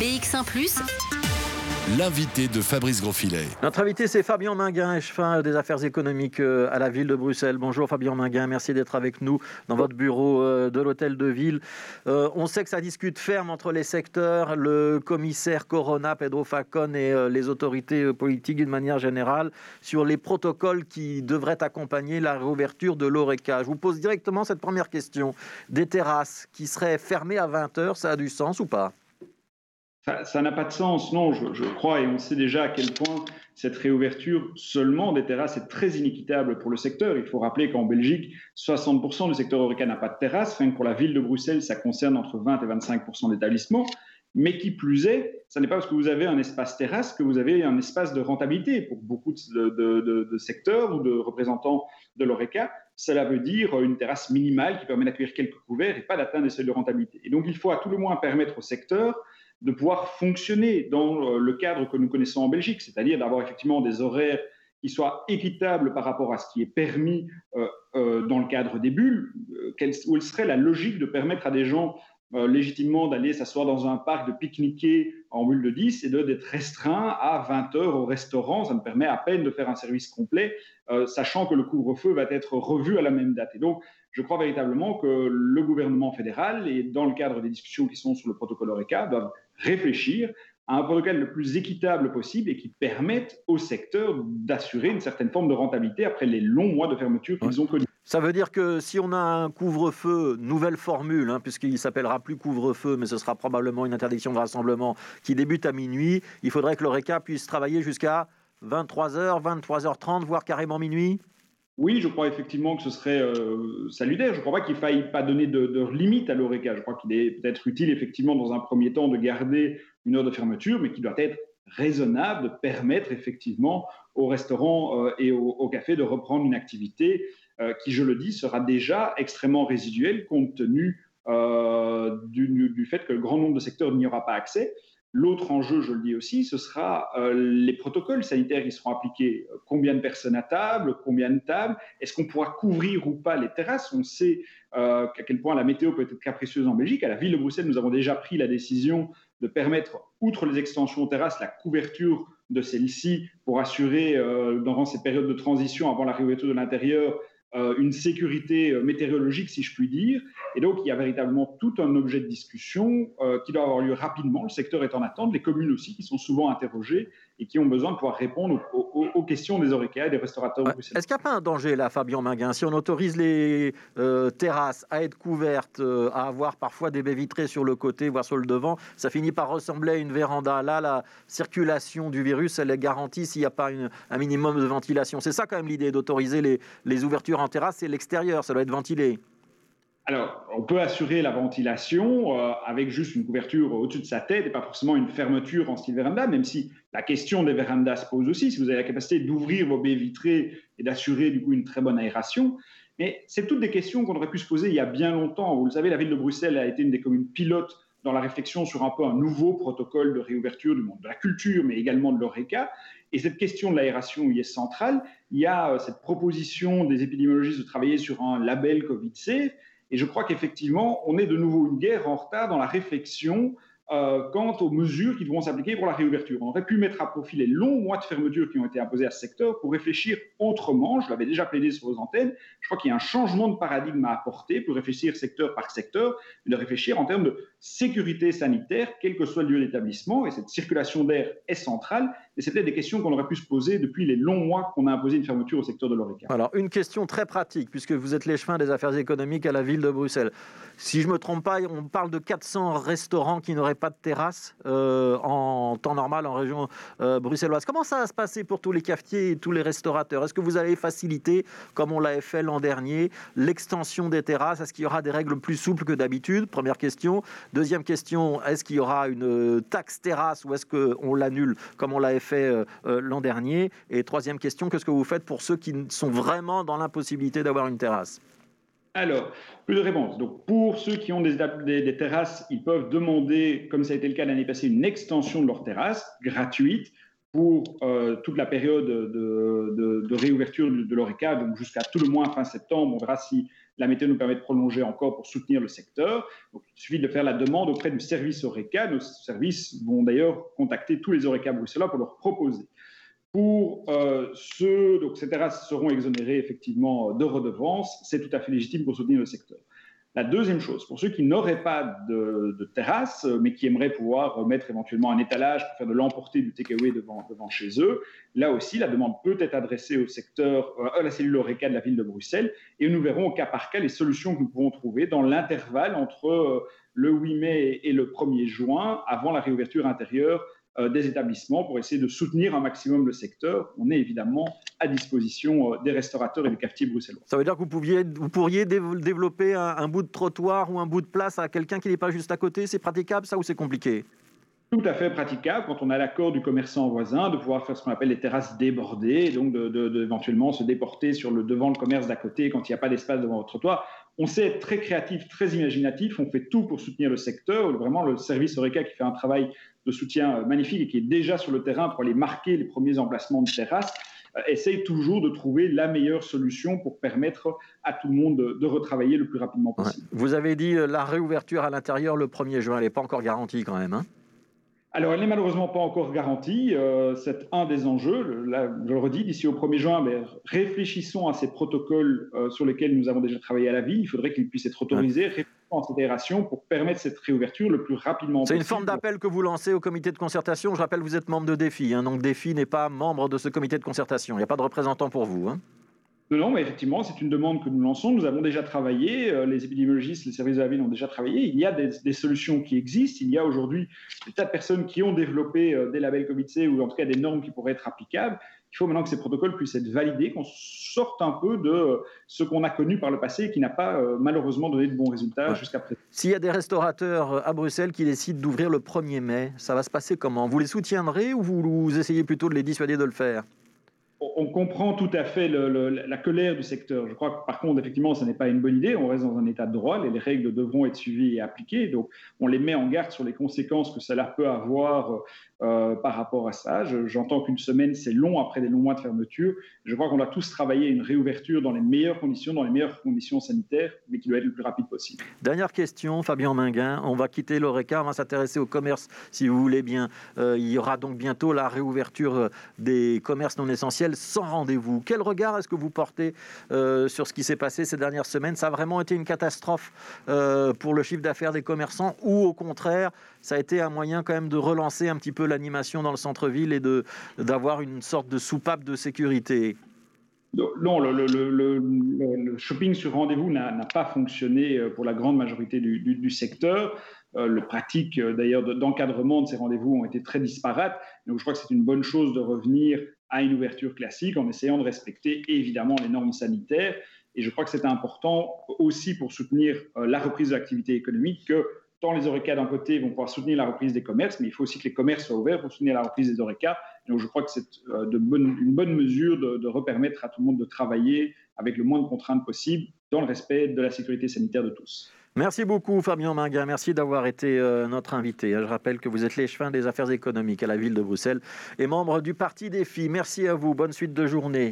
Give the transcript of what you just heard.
BX1 ⁇ L'invité de Fabrice Grosfilet. Notre invité, c'est Fabien Minguin, échevin des affaires économiques euh, à la ville de Bruxelles. Bonjour Fabien Minguin, merci d'être avec nous dans votre bureau euh, de l'hôtel de ville. Euh, on sait que ça discute ferme entre les secteurs, le commissaire Corona, Pedro Facon et les autorités politiques d'une manière générale sur les protocoles qui devraient accompagner la réouverture de l'ORECA. Je vous pose directement cette première question. Des terrasses qui seraient fermées à 20h, ça a du sens ou pas? Ça n'a pas de sens, non, je, crois, et on sait déjà à quel point cette réouverture seulement des terrasses est très inéquitable pour le secteur. Il faut rappeler qu'en Belgique, 60% du secteur Horeca n'a pas de terrasse. Rien que pour la ville de Bruxelles, ça concerne entre 20 et 25% d'établissements. Mais qui plus est, ce n'est pas parce que vous avez un espace terrasse que vous avez un espace de rentabilité. Pour beaucoup de, secteurs ou de représentants de l'ORECA, cela veut dire une terrasse minimale qui permet d'accueillir quelques couverts et pas d'atteindre des seuils de rentabilité. Et donc, il faut à tout le moins permettre au secteur de pouvoir fonctionner dans euh, le cadre que nous connaissons en Belgique, c'est-à-dire d'avoir effectivement des horaires qui soient équitables par rapport à ce qui est permis euh, euh, dans le cadre des bulles, quelle, où serait la logique de permettre à des gens légitimement d'aller s'asseoir dans un parc, de pique-niquer en bulle de 10 et d'être restreint à 20 heures au restaurant. Ça me permet à peine de faire un service complet, sachant que le couvre-feu va être revu à la même date. Et donc, je crois véritablement que le gouvernement fédéral, et dans le cadre des discussions qui sont sur le protocole ORECA, doivent réfléchir à un protocole le plus équitable possible et qui permette au secteur d'assurer une certaine forme de rentabilité après les longs mois de fermeture qu'ils ont connus. Ça veut dire que si on a un couvre-feu, nouvelle formule, hein, puisqu'il s'appellera plus couvre-feu, mais ce sera probablement une interdiction de rassemblement qui débute à minuit, il faudrait que l'ORECA puisse travailler jusqu'à 23h, 23h30, voire carrément minuit? Oui, je crois effectivement que ce serait euh, salutaire. Je ne crois pas qu'il faille pas donner de, limite à l'ORECA. Je crois qu'il est peut-être utile effectivement dans un premier temps de garder une heure de fermeture, mais qui doit être raisonnable, de permettre effectivement aux restaurants euh, et aux, cafés de reprendre une activité euh, qui, je le dis, sera déjà extrêmement résiduelle compte tenu du, fait que le grand nombre de secteurs n'y aura pas accès. L'autre enjeu, je le dis aussi, ce sera euh, les protocoles sanitaires qui seront appliqués. Combien de personnes à table, combien de tables, est-ce qu'on pourra couvrir ou pas les terrasses? On sait euh, à quel point la météo peut être capricieuse en Belgique. À la ville de Bruxelles, nous avons déjà pris la décision de permettre, outre les extensions aux terrasses, la couverture de celles-ci pour assurer, euh, durant ces périodes de transition avant la réouverture de l'intérieur, euh, une sécurité euh, météorologique, si je puis dire. Et donc, il y a véritablement tout un objet de discussion euh, qui doit avoir lieu rapidement. Le secteur est en attente, les communes aussi, qui sont souvent interrogées et qui ont besoin de pouvoir répondre aux, questions des oreca et des restaurateurs. Est-ce qu'il n'y a pas un danger là, Fabien Minguin, si on autorise les terrasses à être couvertes, à avoir parfois des baies vitrées sur le côté, voire sur le devant, ça finit par ressembler à une véranda. Là, la circulation du virus, elle est garantie s'il n'y a pas un minimum de ventilation. C'est ça quand même l'idée d'autoriser les, les ouvertures en terrasse, c'est l'extérieur, ça doit être ventilé. Alors, on peut assurer la ventilation euh, avec juste une couverture au-dessus de sa tête et pas forcément une fermeture en style véranda, même si la question des vérandas se pose aussi, si vous avez la capacité d'ouvrir vos baies vitrées et d'assurer du coup une très bonne aération. Mais c'est toutes des questions qu'on aurait pu se poser il y a bien longtemps. Vous le savez, la ville de Bruxelles a été une des communes pilotes dans la réflexion sur un peu un nouveau protocole de réouverture du monde de la culture, mais également de l'ORECA. Et cette question de l'aération y est centrale. Il y a euh, cette proposition des épidémiologistes de travailler sur un label Covid-safe. Et je crois qu'effectivement, on est de nouveau une guerre en retard dans la réflexion euh, quant aux mesures qui devront s'appliquer pour la réouverture. On aurait pu mettre à profit les longs mois de fermeture qui ont été imposés à ce secteur pour réfléchir autrement. Je l'avais déjà plaidé sur vos antennes. Je crois qu'il y a un changement de paradigme à apporter pour réfléchir secteur par secteur, de réfléchir en termes de sécurité sanitaire, quel que soit le lieu d'établissement. Et cette circulation d'air est centrale. Et c'était des questions qu'on aurait pu se poser depuis les longs mois qu'on a imposé une fermeture au secteur de l'ORECA. Alors, une question très pratique, puisque vous êtes les chemins des affaires économiques à la ville de Bruxelles. Si je ne me trompe pas, on parle de 400 restaurants qui n'auraient pas de terrasse euh, en temps normal en région euh, bruxelloise. Comment ça va se passer pour tous les cafetiers et tous les restaurateurs? Est-ce que vous allez faciliter, comme on l'avait fait l'an dernier, l'extension des terrasses? Est-ce qu'il y aura des règles plus souples que d'habitude? Première question. Deuxième question, est-ce qu'il y aura une taxe terrasse ou est-ce qu'on l'annule comme on l'avait fait euh, l'an dernier? Et troisième question, qu'est-ce que vous faites pour ceux qui sont vraiment dans l'impossibilité d'avoir une terrasse? Alors, plus de réponses. Donc, pour ceux qui ont des, terrasses, ils peuvent demander, comme ça a été le cas l'année passée, une extension de leur terrasse gratuite pour euh, toute la période de, réouverture de, de l'ORECA, donc jusqu'à tout le moins fin septembre. On verra si la météo nous permet de prolonger encore pour soutenir le secteur. Il suffit de faire la demande auprès du service Oreca. Nos services vont d'ailleurs contacter tous les Oreca bruxellois pour leur proposer. Pour euh, ceux, donc ces terrasses seront exonérées effectivement de redevances, c'est tout à fait légitime pour soutenir le secteur. La deuxième chose, pour ceux qui n'auraient pas de, de, terrasse, mais qui aimeraient pouvoir mettre éventuellement un étalage pour faire de l'emporter du takeaway devant, devant chez eux, là aussi, la demande peut être adressée au secteur, euh, à la cellule ORECA de la ville de Bruxelles, et nous verrons au cas par cas les solutions que nous pouvons trouver dans l'intervalle entre euh, le 8 mai et le 1er juin, avant la réouverture intérieure euh, des établissements pour essayer de soutenir un maximum le secteur. On est évidemment à disposition euh, des restaurateurs et des cafetiers bruxellois. Ça veut dire que vous, pouviez, vous pourriez développer un, bout de trottoir ou un bout de place à quelqu'un qui n'est pas juste à côté? C'est praticable ça ou c'est compliqué? Tout à fait praticable quand on a l'accord du commerçant voisin de pouvoir faire ce qu'on appelle les terrasses débordées, et donc de, se déporter sur le devant le commerce d'à côté quand il n'y a pas d'espace devant le trottoir. On sait être très créatif, très imaginatif, on fait tout pour soutenir le secteur. Vraiment, le service Oreca qui fait un travail de soutien euh, magnifique et qui est déjà sur le terrain pour aller marquer les premiers emplacements de terrasse, euh, essaye toujours de trouver la meilleure solution pour permettre à tout le monde de, retravailler le plus rapidement possible. Vous avez dit euh, la réouverture à l'intérieur le 1er juin, elle n'est pas encore garantie quand même. Hein? Alors, elle n'est malheureusement pas encore garantie. c'est un des enjeux. je le redis, d'ici au 1er juin, mais réfléchissons à ces protocoles sur lesquels nous avons déjà travaillé à la ville. Il faudrait qu'ils puissent être autorisés en fédération pour permettre cette réouverture le plus rapidement possible. C'est une forme d'appel que vous lancez au comité de concertation. Je rappelle, vous êtes membre de DEFI, hein, donc DEFI n'est pas membre de ce comité de concertation. Il n'y a pas de représentant pour vous. Hein. Non, mais effectivement, c'est une demande que nous lançons. Nous avons déjà travaillé, euh, les épidémiologistes, les services de la ville ont déjà travaillé. Il y a des, solutions qui existent. Il y a aujourd'hui des tas de personnes qui ont développé euh, des labels Covid-C ou en tout cas des normes qui pourraient être applicables. Il faut maintenant que ces protocoles puissent être validés, qu'on sorte un peu de ce qu'on a connu par le passé et qui n'a pas euh, malheureusement donné de bons résultats jusqu'à présent. S'il y a des restaurateurs à Bruxelles qui décident d'ouvrir le 1er mai, ça va se passer comment? Vous les soutiendrez ou vous essayez plutôt de les dissuader de le faire? On comprend tout à fait la colère du secteur. Je crois que par contre, effectivement, ce n'est pas une bonne idée. On reste dans un état de droit. Les règles devront être suivies et appliquées. Donc, on les met en garde sur les conséquences que cela peut avoir euh, par rapport à ça. J'entends qu'une semaine, c'est long après des longs mois de fermeture. Je crois qu'on doit tous travailler une réouverture dans les meilleures conditions, dans les meilleures conditions sanitaires, mais qui doit être le plus rapide possible. Dernière question, Fabien Minguin. On va quitter l'ORECA, on va s'intéresser au commerce, si vous voulez bien. Euh, il y aura donc bientôt la réouverture euh, des commerces non essentiels sans rendez-vous. Quel regard est-ce que vous portez sur ce qui s'est passé ces dernières semaines? Ça a vraiment été une catastrophe pour le chiffre d'affaires des commerçants ou au contraire, ça a été un moyen quand même de relancer un petit peu l'animation dans le centre-ville et d'avoir une sorte de soupape de sécurité? Non, le, shopping sur rendez-vous n'a pas fonctionné euh, pour la grande majorité du, secteur. Euh, le pratique euh, d'ailleurs d'encadrement de ces rendez-vous ont été très disparates. Donc je crois que c'est une bonne chose de revenir à une ouverture classique en essayant de respecter évidemment les normes sanitaires. Et je crois que c'est important aussi pour soutenir la reprise de l'activité économique que tant les ORECA d'un côté vont pouvoir soutenir la reprise des commerces, mais il faut aussi que les commerces soient ouverts pour soutenir la reprise des ORECA. Donc je crois que c'est euh, une bonne mesure de, de, repermettre à tout le monde de travailler avec le moins de contraintes possible dans le respect de la sécurité sanitaire de tous. Merci beaucoup Fabien Minguin, merci d'avoir été euh, notre invité. Je rappelle que vous êtes l'échevin des affaires économiques à la ville de Bruxelles et membre du Parti des filles. Merci à vous, bonne suite de journée.